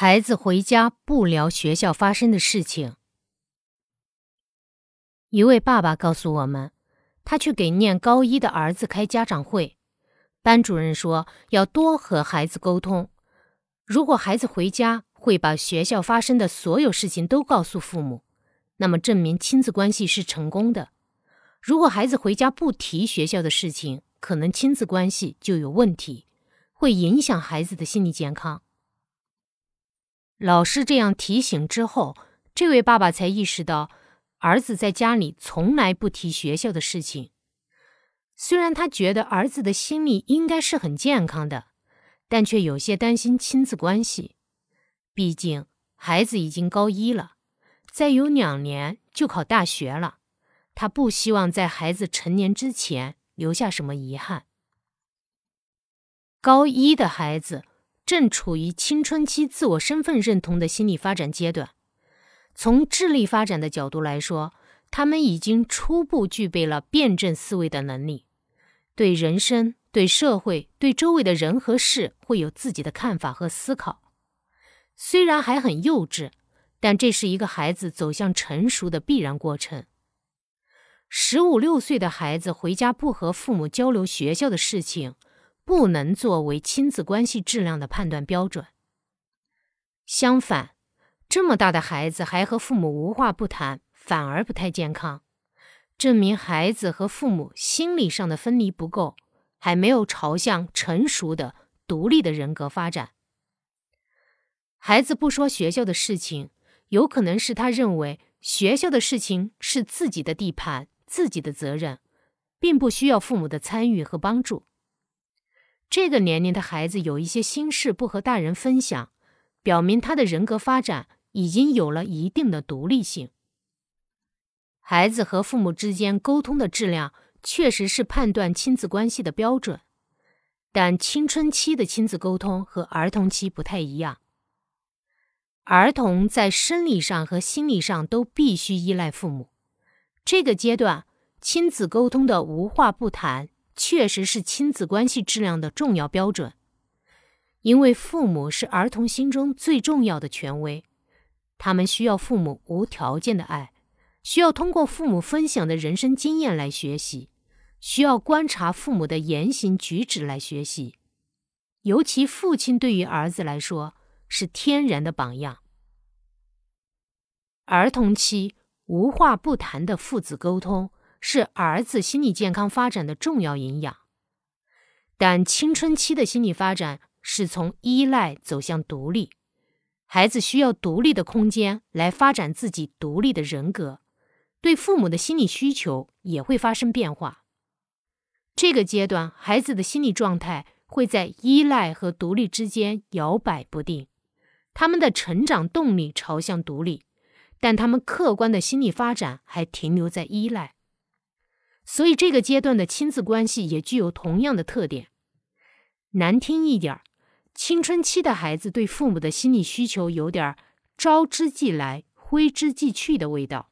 孩子回家不聊学校发生的事情。一位爸爸告诉我们，他去给念高一的儿子开家长会，班主任说要多和孩子沟通。如果孩子回家会把学校发生的所有事情都告诉父母，那么证明亲子关系是成功的。如果孩子回家不提学校的事情，可能亲子关系就有问题，会影响孩子的心理健康。老师这样提醒之后，这位爸爸才意识到，儿子在家里从来不提学校的事情。虽然他觉得儿子的心理应该是很健康的，但却有些担心亲子关系。毕竟孩子已经高一了，再有两年就考大学了，他不希望在孩子成年之前留下什么遗憾。高一的孩子。正处于青春期自我身份认同的心理发展阶段，从智力发展的角度来说，他们已经初步具备了辩证思维的能力，对人生、对社会、对周围的人和事会有自己的看法和思考。虽然还很幼稚，但这是一个孩子走向成熟的必然过程。十五六岁的孩子回家不和父母交流学校的事情。不能作为亲子关系质量的判断标准。相反，这么大的孩子还和父母无话不谈，反而不太健康，证明孩子和父母心理上的分离不够，还没有朝向成熟的独立的人格发展。孩子不说学校的事情，有可能是他认为学校的事情是自己的地盘、自己的责任，并不需要父母的参与和帮助。这个年龄的孩子有一些心事不和大人分享，表明他的人格发展已经有了一定的独立性。孩子和父母之间沟通的质量确实是判断亲子关系的标准，但青春期的亲子沟通和儿童期不太一样。儿童在生理上和心理上都必须依赖父母，这个阶段亲子沟通的无话不谈。确实是亲子关系质量的重要标准，因为父母是儿童心中最重要的权威，他们需要父母无条件的爱，需要通过父母分享的人生经验来学习，需要观察父母的言行举止来学习。尤其父亲对于儿子来说是天然的榜样。儿童期无话不谈的父子沟通。是儿子心理健康发展的重要营养，但青春期的心理发展是从依赖走向独立，孩子需要独立的空间来发展自己独立的人格，对父母的心理需求也会发生变化。这个阶段，孩子的心理状态会在依赖和独立之间摇摆不定，他们的成长动力朝向独立，但他们客观的心理发展还停留在依赖。所以，这个阶段的亲子关系也具有同样的特点。难听一点儿，青春期的孩子对父母的心理需求有点“招之即来，挥之即去”的味道。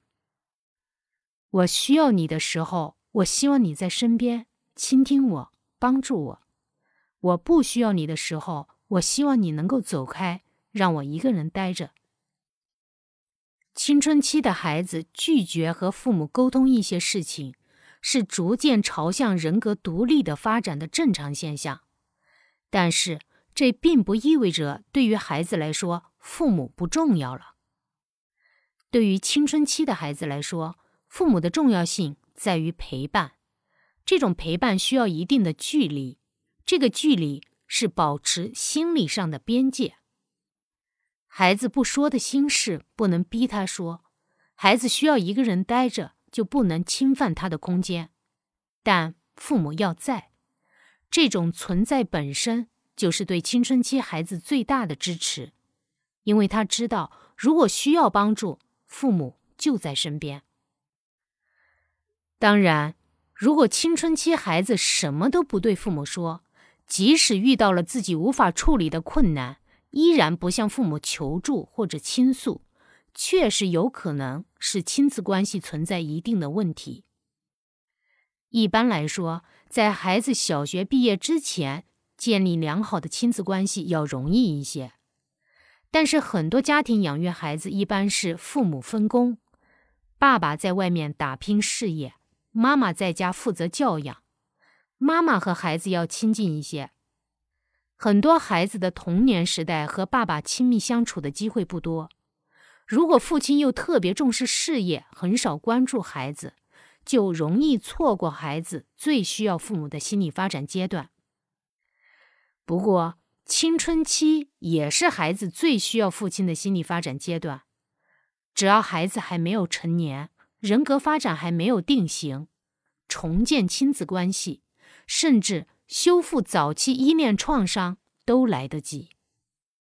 我需要你的时候，我希望你在身边倾听我、帮助我；我不需要你的时候，我希望你能够走开，让我一个人待着。青春期的孩子拒绝和父母沟通一些事情。是逐渐朝向人格独立的发展的正常现象，但是这并不意味着对于孩子来说，父母不重要了。对于青春期的孩子来说，父母的重要性在于陪伴，这种陪伴需要一定的距离，这个距离是保持心理上的边界。孩子不说的心事不能逼他说，孩子需要一个人待着。就不能侵犯他的空间，但父母要在，这种存在本身就是对青春期孩子最大的支持，因为他知道如果需要帮助，父母就在身边。当然，如果青春期孩子什么都不对父母说，即使遇到了自己无法处理的困难，依然不向父母求助或者倾诉。确实有可能是亲子关系存在一定的问题。一般来说，在孩子小学毕业之前，建立良好的亲子关系要容易一些。但是很多家庭养育孩子一般是父母分工，爸爸在外面打拼事业，妈妈在家负责教养。妈妈和孩子要亲近一些。很多孩子的童年时代和爸爸亲密相处的机会不多，如果父亲又特别重视事业，很少关注孩子，就容易错过孩子最需要父母的心理发展阶段。不过，青春期也是孩子最需要父亲的心理发展阶段。只要孩子还没有成年，人格发展还没有定型，重建亲子关系，甚至修复早期依恋创伤都来得及。